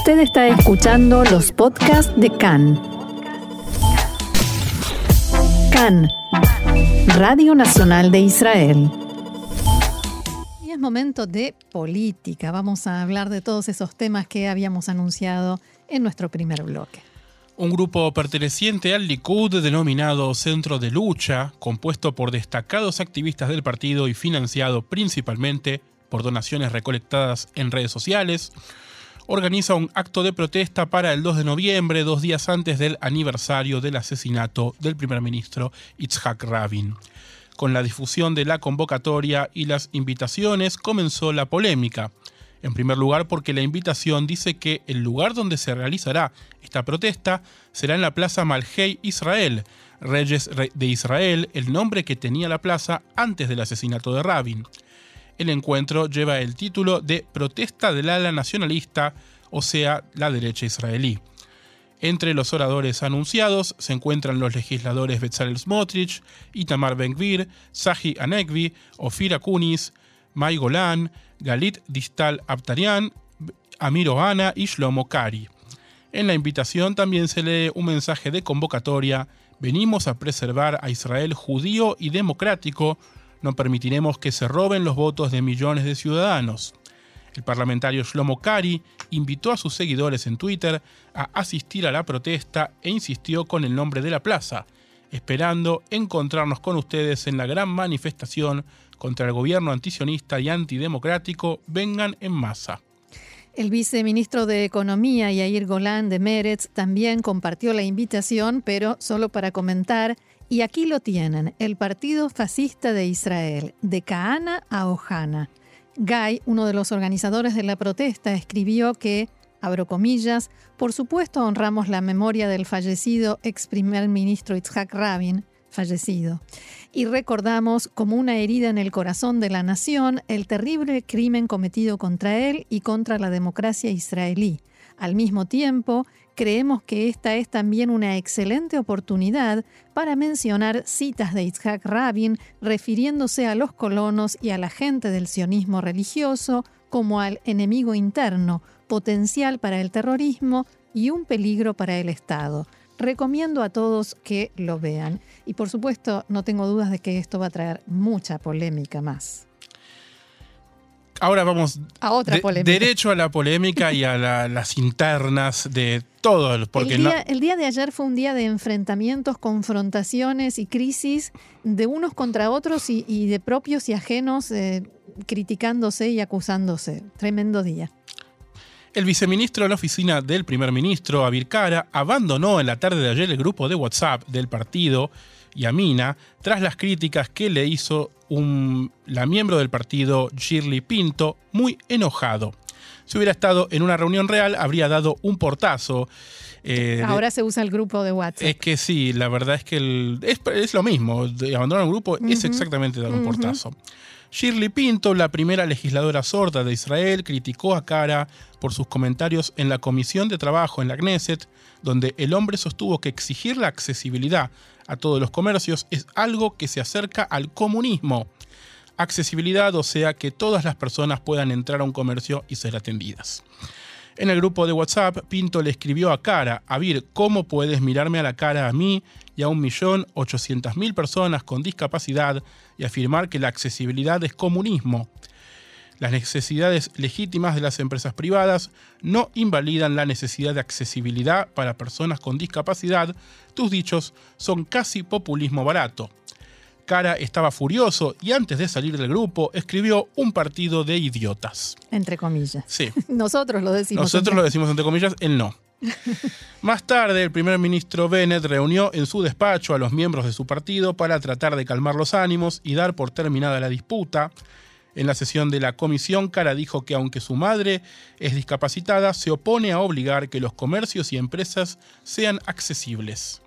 Usted está escuchando los podcasts de CAN. CAN, Radio Nacional de Israel. Y es momento de política. Vamos a hablar de todos esos temas que habíamos anunciado en nuestro primer bloque. Un grupo perteneciente al Likud denominado Centro de Lucha, compuesto por destacados activistas del partido y financiado principalmente por donaciones recolectadas en redes sociales, organiza un acto de protesta para el 2 de noviembre, dos días antes del aniversario del asesinato del primer ministro Itzhak Rabin. Con la difusión de la convocatoria y las invitaciones comenzó la polémica. En primer lugar, porque la invitación dice que el lugar donde se realizará esta protesta será en la Plaza Malhei Israel, Reyes de Israel, el nombre que tenía la plaza antes del asesinato de Rabin. El encuentro lleva el título de Protesta del ala nacionalista, o sea, la derecha israelí. Entre los oradores anunciados se encuentran los legisladores Bezalel Smotrich, Itamar Ben-Gvir, Sahi Anekvi, Ofir Akunis, Mai Golan, Galit Distal Abtarian, Amir Ohana y Shlomo Kari. En la invitación también se lee un mensaje de convocatoria. Venimos a preservar a Israel judío y democrático. No permitiremos que se roben los votos de millones de ciudadanos. El parlamentario Shlomo Kari invitó a sus seguidores en Twitter a asistir a la protesta e insistió con el nombre de la plaza, esperando encontrarnos con ustedes en la gran manifestación contra el gobierno antisionista y antidemocrático. Vengan en masa. El viceministro de Economía, Yair Golan de Meretz, también compartió la invitación, pero solo para comentar. Y aquí lo tienen, el Partido Fascista de Israel, de Kahana a Ohana. Guy, uno de los organizadores de la protesta, escribió que, abro comillas, por supuesto honramos la memoria del fallecido ex primer ministro Itzhak Rabin, fallecido, y recordamos como una herida en el corazón de la nación el terrible crimen cometido contra él y contra la democracia israelí. Al mismo tiempo, creemos que esta es también una excelente oportunidad para mencionar citas de Itzhak Rabin refiriéndose a los colonos y a la gente del sionismo religioso como al enemigo interno, potencial para el terrorismo y un peligro para el Estado. Recomiendo a todos que lo vean y por supuesto no tengo dudas de que esto va a traer mucha polémica más. Ahora vamos a otra de- polémica. derecho a la polémica y a la- las internas de todo. Porque el, no- día, el día de ayer fue un día de enfrentamientos, confrontaciones y crisis de unos contra otros y, y de propios y ajenos eh, criticándose y acusándose. Tremendo día. El viceministro de la oficina del primer ministro, Abir Kara, abandonó en la tarde de ayer el grupo de WhatsApp del partido Yamina tras las críticas que le hizo un- la miembro del partido, Shirley Pinto, muy enojado. Si hubiera estado en una reunión real, habría dado un portazo. eh, de- Ahora se usa el grupo de WhatsApp. es que sí, la verdad es que el- es, es lo mismo. Abandonar un grupo es exactamente dar un portazo. Shirley Pinto, la primera legisladora sorda de Israel, criticó a Cara por sus comentarios en la Comisión de Trabajo en la Knesset, donde el hombre sostuvo que exigir la accesibilidad a todos los comercios es algo que se acerca al comunismo. Accesibilidad, o sea, que todas las personas puedan entrar a un comercio y ser atendidas. En el grupo de WhatsApp, Pinto le escribió a Cara, Avir, ¿cómo puedes mirarme a la cara a mí y a 1.800.000 personas con discapacidad y afirmar que la accesibilidad es comunismo? Las necesidades legítimas de las empresas privadas no invalidan la necesidad de accesibilidad para personas con discapacidad. Tus dichos son casi populismo barato. Cara estaba furioso y antes de salir del grupo escribió un partido de idiotas. Entre comillas. Sí. Nosotros lo decimos. Nosotros entre- lo decimos entre comillas, él no. Más tarde, el primer ministro Bennett reunió en su despacho a los miembros de su partido para tratar de calmar los ánimos y dar por terminada la disputa. En la sesión de la comisión, Cara dijo que aunque su madre es discapacitada, se opone a obligar que los comercios y empresas sean accesibles.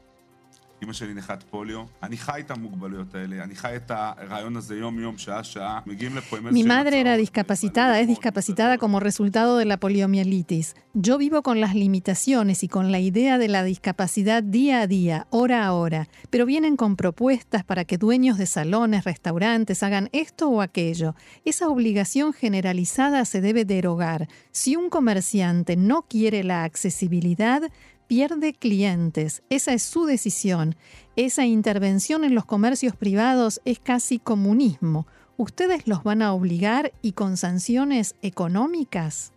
Mi madre era discapacitada, es discapacitada como resultado de la poliomielitis. Yo vivo con las limitaciones y con la idea de la discapacidad día a día, hora a hora, pero vienen con propuestas para que dueños de salones, restaurantes hagan esto o aquello. Esa obligación generalizada se debe derogar. Si un comerciante no quiere la accesibilidad, pierde clientes. Esa es su decisión. Esa intervención en los comercios privados es casi comunismo. ¿Ustedes los van a obligar y con sanciones económicas?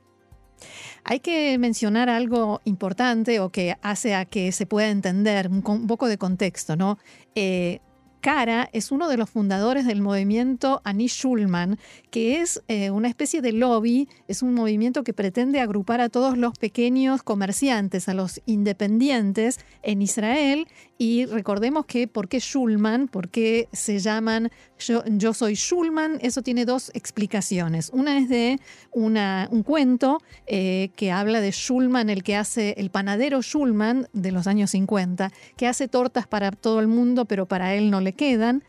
Hay que mencionar algo importante o que hace a que se pueda entender un, poco de contexto, ¿no? Eh, Cara es uno de los fundadores del movimiento Anish Schulman, que es eh, una especie de lobby, es un movimiento que pretende agrupar a todos los pequeños comerciantes, a los independientes en Israel. Y recordemos que por qué Schulman, por qué se llaman yo, soy Schulman, eso tiene dos explicaciones. Una es de un cuento eh, que habla de Schulman, el que hace, el panadero Schulman de los años 50, que hace tortas para todo el mundo, pero para él no le quedan.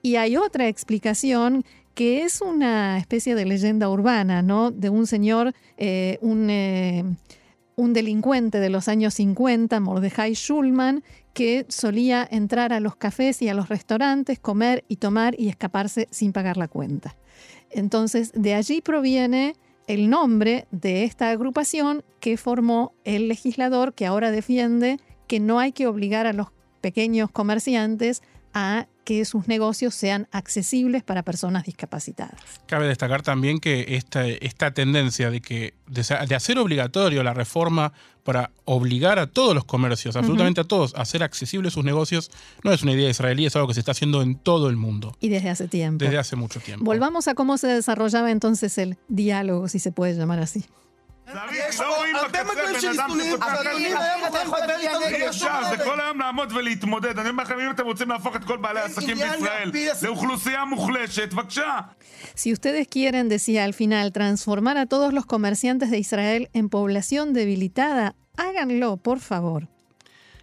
Y hay otra explicación que es una especie de leyenda urbana, ¿no? De un señor, eh, un, eh, un, delincuente de los años 50, Mordejai Schulman, que solía entrar a los cafés y a los restaurantes, comer y tomar y escaparse sin pagar la cuenta. Entonces, de allí proviene el nombre de esta agrupación que formó el legislador que ahora defiende que no hay que obligar a los pequeños comerciantes a que sus negocios sean accesibles para personas discapacitadas. Cabe destacar también que esta, esta tendencia de, que, de, hacer obligatorio la reforma para obligar a todos los comercios, absolutamente a todos, a hacer accesibles sus negocios, no es una idea israelí, es algo que se está haciendo en todo el mundo. Y desde hace tiempo. Desde hace mucho tiempo. Volvamos a cómo se desarrollaba entonces el diálogo, si se puede llamar así. Si ustedes quieren, decía al final, transformar a todos los comerciantes de Israel en población debilitada, háganlo, por favor.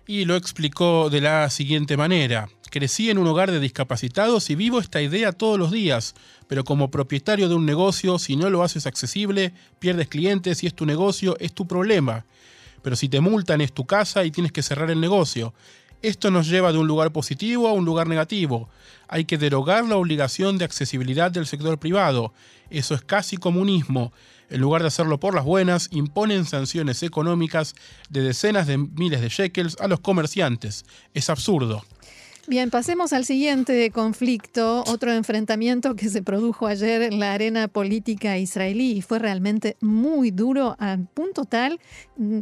Y lo explicó de la siguiente manera. Crecí en un hogar de discapacitados y vivo esta idea todos los días, pero como propietario de un negocio, si no lo haces accesible, pierdes clientes y es tu negocio, es tu problema. Pero si te multan es tu casa y tienes que cerrar el negocio. Esto nos lleva de un lugar positivo a un lugar negativo. Hay que derogar la obligación de accesibilidad del sector privado. Eso es casi comunismo. En lugar de hacerlo por las buenas, imponen sanciones económicas de decenas de miles de shekels a los comerciantes. Es absurdo. Bien, pasemos al siguiente conflicto, otro enfrentamiento que se produjo ayer en la arena política israelí y fue realmente muy duro al punto tal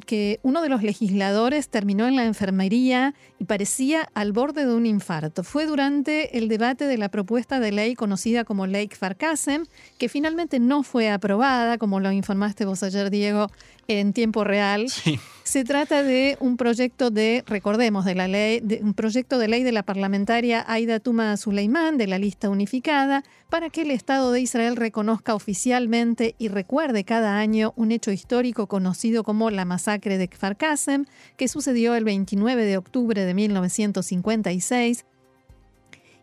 que uno de los legisladores terminó en la enfermería y parecía al borde de un infarto. Fue durante el debate de la propuesta de ley conocida como Ley Farkassen, que finalmente no fue aprobada, como lo informaste vos ayer, Diego, en tiempo real. Se trata de un proyecto de, recordemos, de la ley, de un proyecto de ley de la parlamentaria Aida Tuma Suleimán de la lista unificada para que el Estado de Israel reconozca oficialmente y recuerde cada año un hecho histórico conocido como la masacre de Kfar Kasem, que sucedió el 29 de octubre de 1956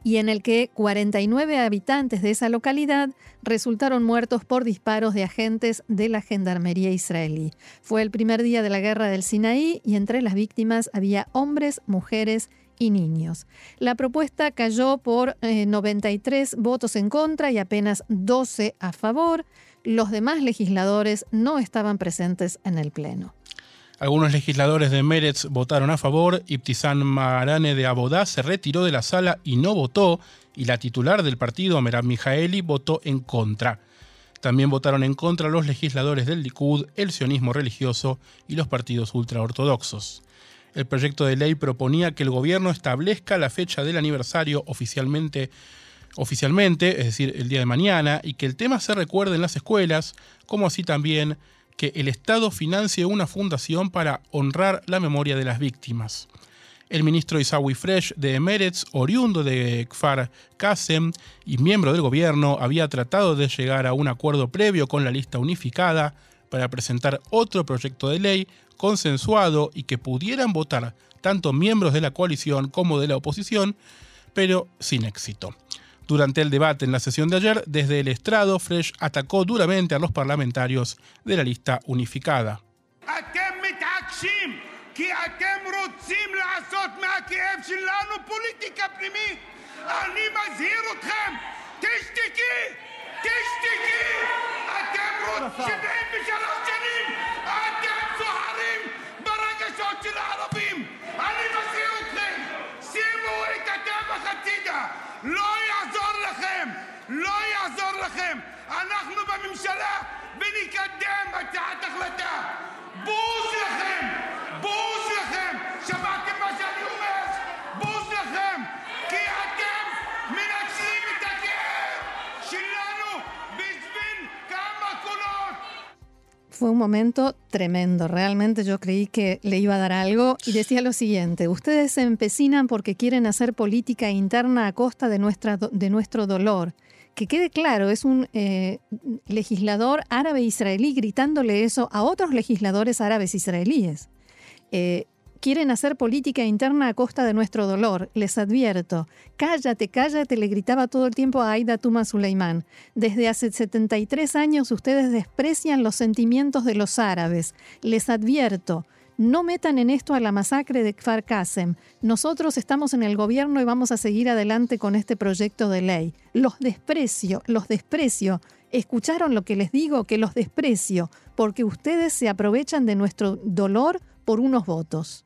y en el que 49 habitantes de esa localidad resultaron muertos por disparos de agentes de la Gendarmería israelí. Fue el primer día de la guerra del Sinaí y entre las víctimas había hombres, mujeres y niños. La propuesta cayó por 93 eh, votos en contra y apenas 12 a favor. Los demás legisladores no estaban presentes en el Pleno. Algunos legisladores de Meretz votaron a favor, Ibtizan Marane de Abodá se retiró de la sala y no votó, y la titular del partido, Merab Mijaeli, votó en contra. También votaron en contra los legisladores del Likud, el sionismo religioso y los partidos ultraortodoxos. El proyecto de ley proponía que el gobierno establezca la fecha del aniversario oficialmente, oficialmente, es decir, el día de mañana, y que el tema se recuerde en las escuelas, como así también que el Estado financie una fundación para honrar la memoria de las víctimas. El ministro Isawi Fresh de Emeretz, oriundo de Kfar Qasem y miembro del gobierno, había tratado de llegar a un acuerdo previo con la lista unificada para presentar otro proyecto de ley consensuado y que pudieran votar tanto miembros de la coalición como de la oposición, pero sin éxito. Durante el debate en la sesión de ayer, desde el estrado, Fresh atacó duramente a los parlamentarios de la lista unificada. Fue un momento tremendo, realmente yo creí que le iba a dar algo y decía lo siguiente, ustedes se empecinan porque quieren hacer política interna a costa de, nuestra, de nuestro dolor. Que quede claro, es un eh, legislador árabe israelí gritándole eso a otros legisladores árabes israelíes. Eh, Quieren hacer política interna a costa de nuestro dolor. Les advierto. Cállate, cállate, le gritaba todo el tiempo a Aida Tuma Suleimán. Desde hace 73 años ustedes desprecian los sentimientos de los árabes. Les advierto. No metan en esto a la masacre de Kfar Qasem. Nosotros estamos en el gobierno y vamos a seguir adelante con este proyecto de ley. Los desprecio, los desprecio. ¿Escucharon lo que les digo? Que los desprecio, porque ustedes se aprovechan de nuestro dolor por unos votos.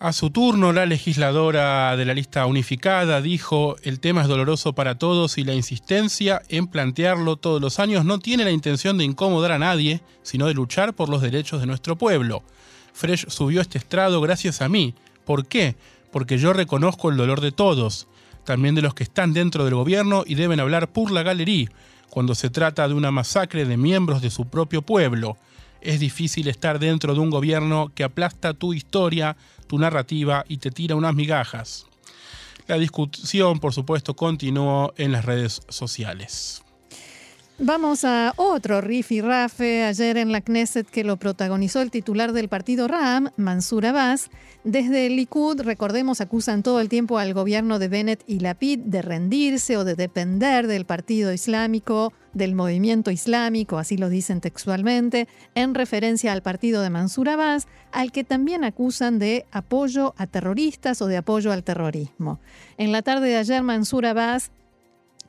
A su turno, la legisladora de la lista unificada dijo, el tema es doloroso para todos y la insistencia en plantearlo todos los años no tiene la intención de incomodar a nadie, sino de luchar por los derechos de nuestro pueblo. Fresh subió este estrado gracias a mí. ¿Por qué? Porque yo reconozco el dolor de todos, también de los que están dentro del gobierno y deben hablar por la galería, cuando se trata de una masacre de miembros de su propio pueblo. Es difícil estar dentro de un gobierno que aplasta tu historia, tu narrativa y te tira unas migajas. La discusión, por supuesto, continuó en las redes sociales. Vamos a otro riff rafe ayer en la Knesset que lo protagonizó el titular del partido RAM, Mansur Abbas. Desde el Likud, recordemos, acusan todo el tiempo al gobierno de Bennett y Lapid de rendirse o de depender del partido islámico, del movimiento islámico, así lo dicen textualmente, en referencia al partido de Mansur Abbas, al que también acusan de apoyo a terroristas o de apoyo al terrorismo. En la tarde de ayer, Mansur Abbas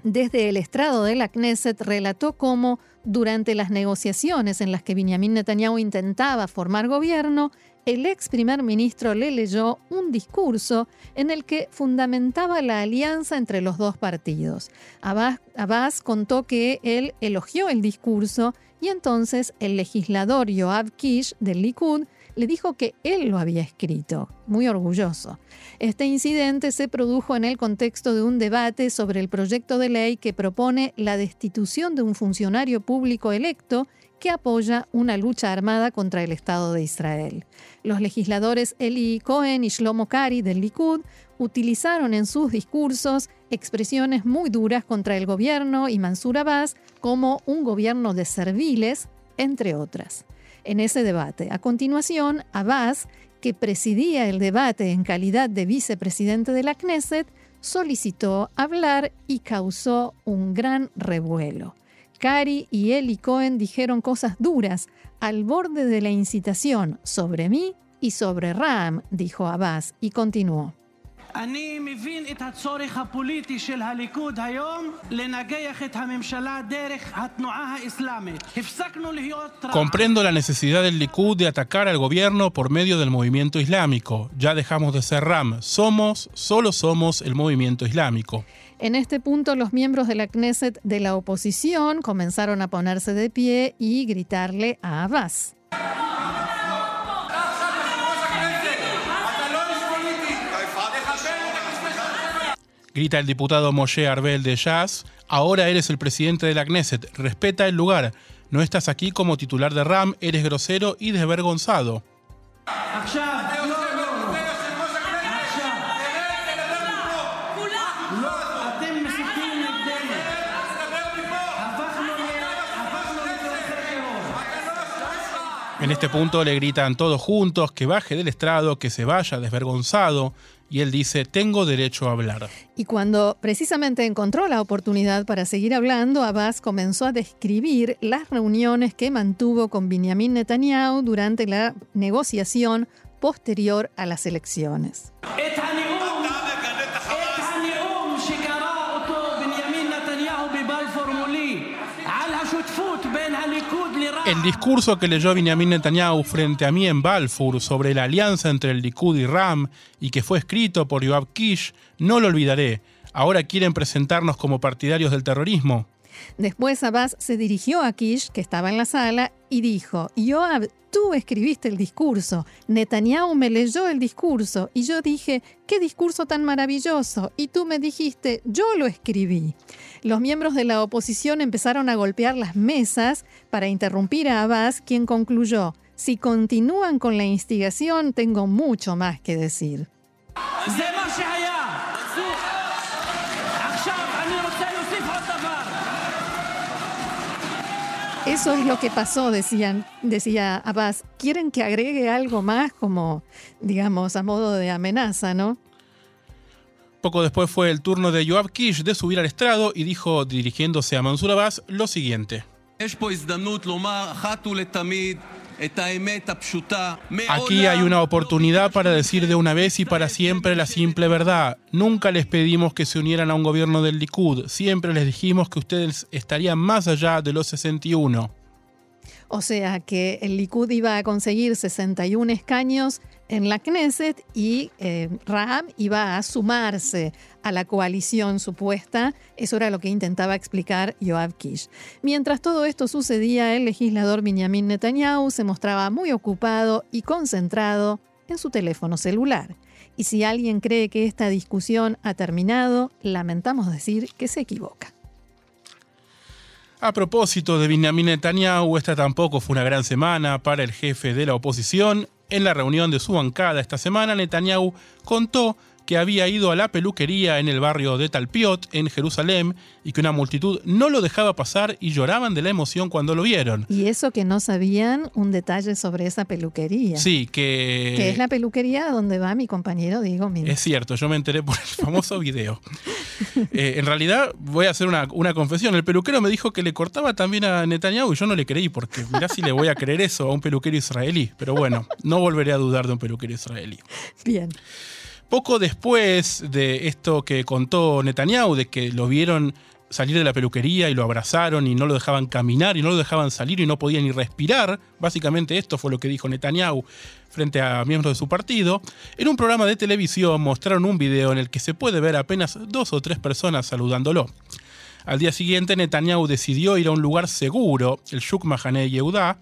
desde el estrado de la Knesset relató cómo durante las negociaciones en las que Benjamin Netanyahu intentaba formar gobierno, el ex primer ministro le leyó un discurso en el que fundamentaba la alianza entre los dos partidos. Abbas, contó que él elogió el discurso y entonces el legislador Yoav Kish del Likud le dijo que él lo había escrito, muy orgulloso. Este incidente se produjo en el contexto de un debate sobre el proyecto de ley que propone la destitución de un funcionario público electo que apoya una lucha armada contra el Estado de Israel. Los legisladores Eli Cohen y Shlomo Kari del Likud utilizaron en sus discursos expresiones muy duras contra el gobierno y Mansur Abbas como un gobierno de serviles, entre otras en ese debate. A continuación, Abbas, que presidía el debate en calidad de vicepresidente de la Knesset, solicitó hablar y causó un gran revuelo. Kari y Eli Cohen dijeron cosas duras al borde de la incitación sobre mí y sobre Ram, dijo Abbas, y continuó. Comprendo la necesidad del Likud de atacar al gobierno por medio del movimiento islámico. Ya dejamos de ser RAM, somos, solo somos el movimiento islámico. En este punto, los miembros de la Knesset de la oposición comenzaron a ponerse de pie y gritarle a Abbas. Grita el diputado Moshe Arbel de Jazz, ahora eres el presidente de la Knesset, respeta el lugar. No estás aquí como titular de RAM, eres grosero y desvergonzado. En este punto le gritan todos juntos que baje del estrado, que se vaya desvergonzado, y él dice, tengo derecho a hablar. Y cuando precisamente encontró la oportunidad para seguir hablando, Abbas comenzó a describir las reuniones que mantuvo con Benjamin Netanyahu durante la negociación posterior a las elecciones. El discurso que leyó Benjamin Netanyahu frente a mí en Balfour sobre la alianza entre el Likud y Ram y que fue escrito por Yoav Kish, no lo olvidaré. Ahora quieren presentarnos como partidarios del terrorismo. Después Abbas se dirigió a Kish, que estaba en la sala, y dijo, Yoav, tú escribiste el discurso, Netanyahu me leyó el discurso, y yo dije, qué discurso tan maravilloso, y tú me dijiste, yo lo escribí. Los miembros de la oposición empezaron a golpear las mesas para interrumpir a Abbas, quien concluyó, si continúan con la instigación, tengo mucho más que decir. Eso es lo que pasó, decían, decía Abbas. ¿Quieren que agregue algo más como, digamos, a modo de amenaza, no? Poco después fue el turno de Yoav Kish de subir al estrado y dijo, dirigiéndose a Mansur Abbas, lo siguiente. Aquí hay una oportunidad para decir de una vez y para siempre la simple verdad. Nunca les pedimos que se unieran a un gobierno del Likud. Siempre les dijimos que ustedes estarían más allá de los 61. O sea que el Likud iba a conseguir 61 escaños en la Knesset y eh, iba a sumarse a la coalición supuesta. Eso era lo que intentaba explicar Yoav Kish. Mientras todo esto sucedía, el legislador Benjamin Netanyahu se mostraba muy ocupado y concentrado en su teléfono celular. Y si alguien cree que esta discusión ha terminado, lamentamos decir que se equivoca. A propósito de Benjamin Netanyahu, esta tampoco fue una gran semana para el jefe de la oposición. En la reunión de su bancada esta semana, Netanyahu contó que había ido a la peluquería en el barrio de Talpiot, en Jerusalén, y que una multitud no lo dejaba pasar y lloraban de la emoción cuando lo vieron. Y eso que no sabían un detalle sobre esa peluquería. Sí, que... Que es la peluquería donde va mi compañero Diego Es cierto, yo me enteré por el famoso video. Eh, en realidad, voy a hacer una, una, confesión. El peluquero me dijo que le cortaba también a Netanyahu y yo no le creí, porque mirá si le voy a creer eso a un peluquero israelí. Pero bueno, no volveré a dudar de un peluquero israelí. Bien. Poco después de esto que contó Netanyahu, de que lo vieron salir de la peluquería y lo abrazaron y no lo dejaban caminar y no lo dejaban salir y no podía ni respirar, básicamente esto fue lo que dijo Netanyahu frente a miembros de su partido, en un programa de televisión mostraron un video en el que se puede ver apenas dos o tres personas saludándolo. Al día siguiente Netanyahu decidió ir a un lugar seguro, el Shuk Mahane Yehuda,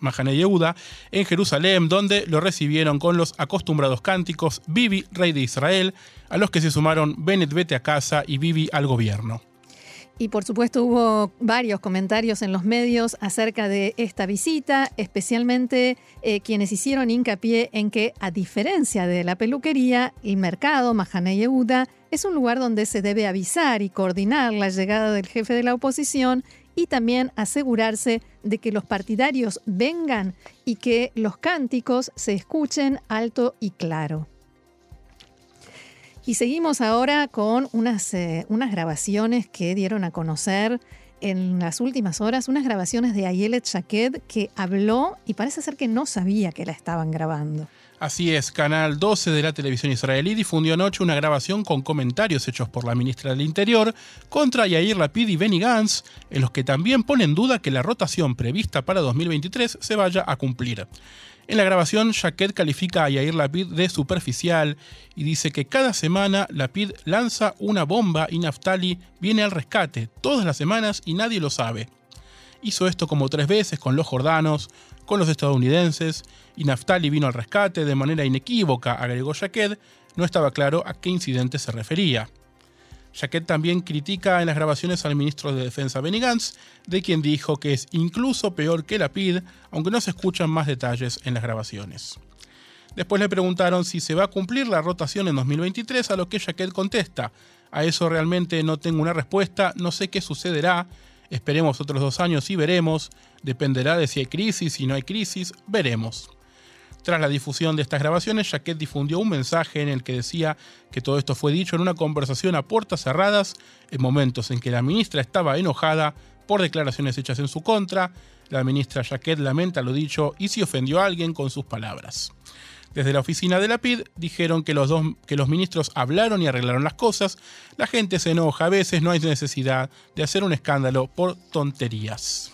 Mahane Yehuda, en Jerusalén, donde lo recibieron con los acostumbrados cánticos Bibi, rey de Israel, a los que se sumaron Bennett vete a casa y Bibi al gobierno. Y por supuesto hubo varios comentarios en los medios acerca de esta visita, especialmente eh, quienes hicieron hincapié en que, a diferencia de la peluquería, el mercado Mahane Yehuda es un lugar donde se debe avisar y coordinar la llegada del jefe de la oposición y también asegurarse de que los partidarios vengan y que los cánticos se escuchen alto y claro. Y seguimos ahora con unas, eh, unas grabaciones que dieron a conocer en las últimas horas, unas grabaciones de Ayelet Shaked que habló y parece ser que no sabía que la estaban grabando. Así es, Canal 12 de la televisión israelí difundió anoche una grabación con comentarios hechos por la ministra del Interior contra Yair Lapid y Benny Gantz, en los que también pone en duda que la rotación prevista para 2023 se vaya a cumplir. En la grabación, Jaquet califica a Yair Lapid de superficial y dice que cada semana Lapid lanza una bomba y Naftali viene al rescate todas las semanas y nadie lo sabe. Hizo esto como tres veces con los jordanos, con los estadounidenses, y Naftali vino al rescate de manera inequívoca, agregó Jaquet, no estaba claro a qué incidente se refería. Jaquet también critica en las grabaciones al ministro de Defensa Benny Gantz, de quien dijo que es incluso peor que la PID, aunque no se escuchan más detalles en las grabaciones. Después le preguntaron si se va a cumplir la rotación en 2023, a lo que Jaquet contesta, a eso realmente no tengo una respuesta, no sé qué sucederá, Esperemos otros dos años y veremos. Dependerá de si hay crisis, si no hay crisis, veremos. Tras la difusión de estas grabaciones, Jaquet difundió un mensaje en el que decía que todo esto fue dicho en una conversación a puertas cerradas, en momentos en que la ministra estaba enojada por declaraciones hechas en su contra. La ministra Jaquet lamenta lo dicho y si ofendió a alguien con sus palabras. Desde la oficina de la PID dijeron que los, dos, que los ministros hablaron y arreglaron las cosas. La gente se enoja, a veces no hay necesidad de hacer un escándalo por tonterías.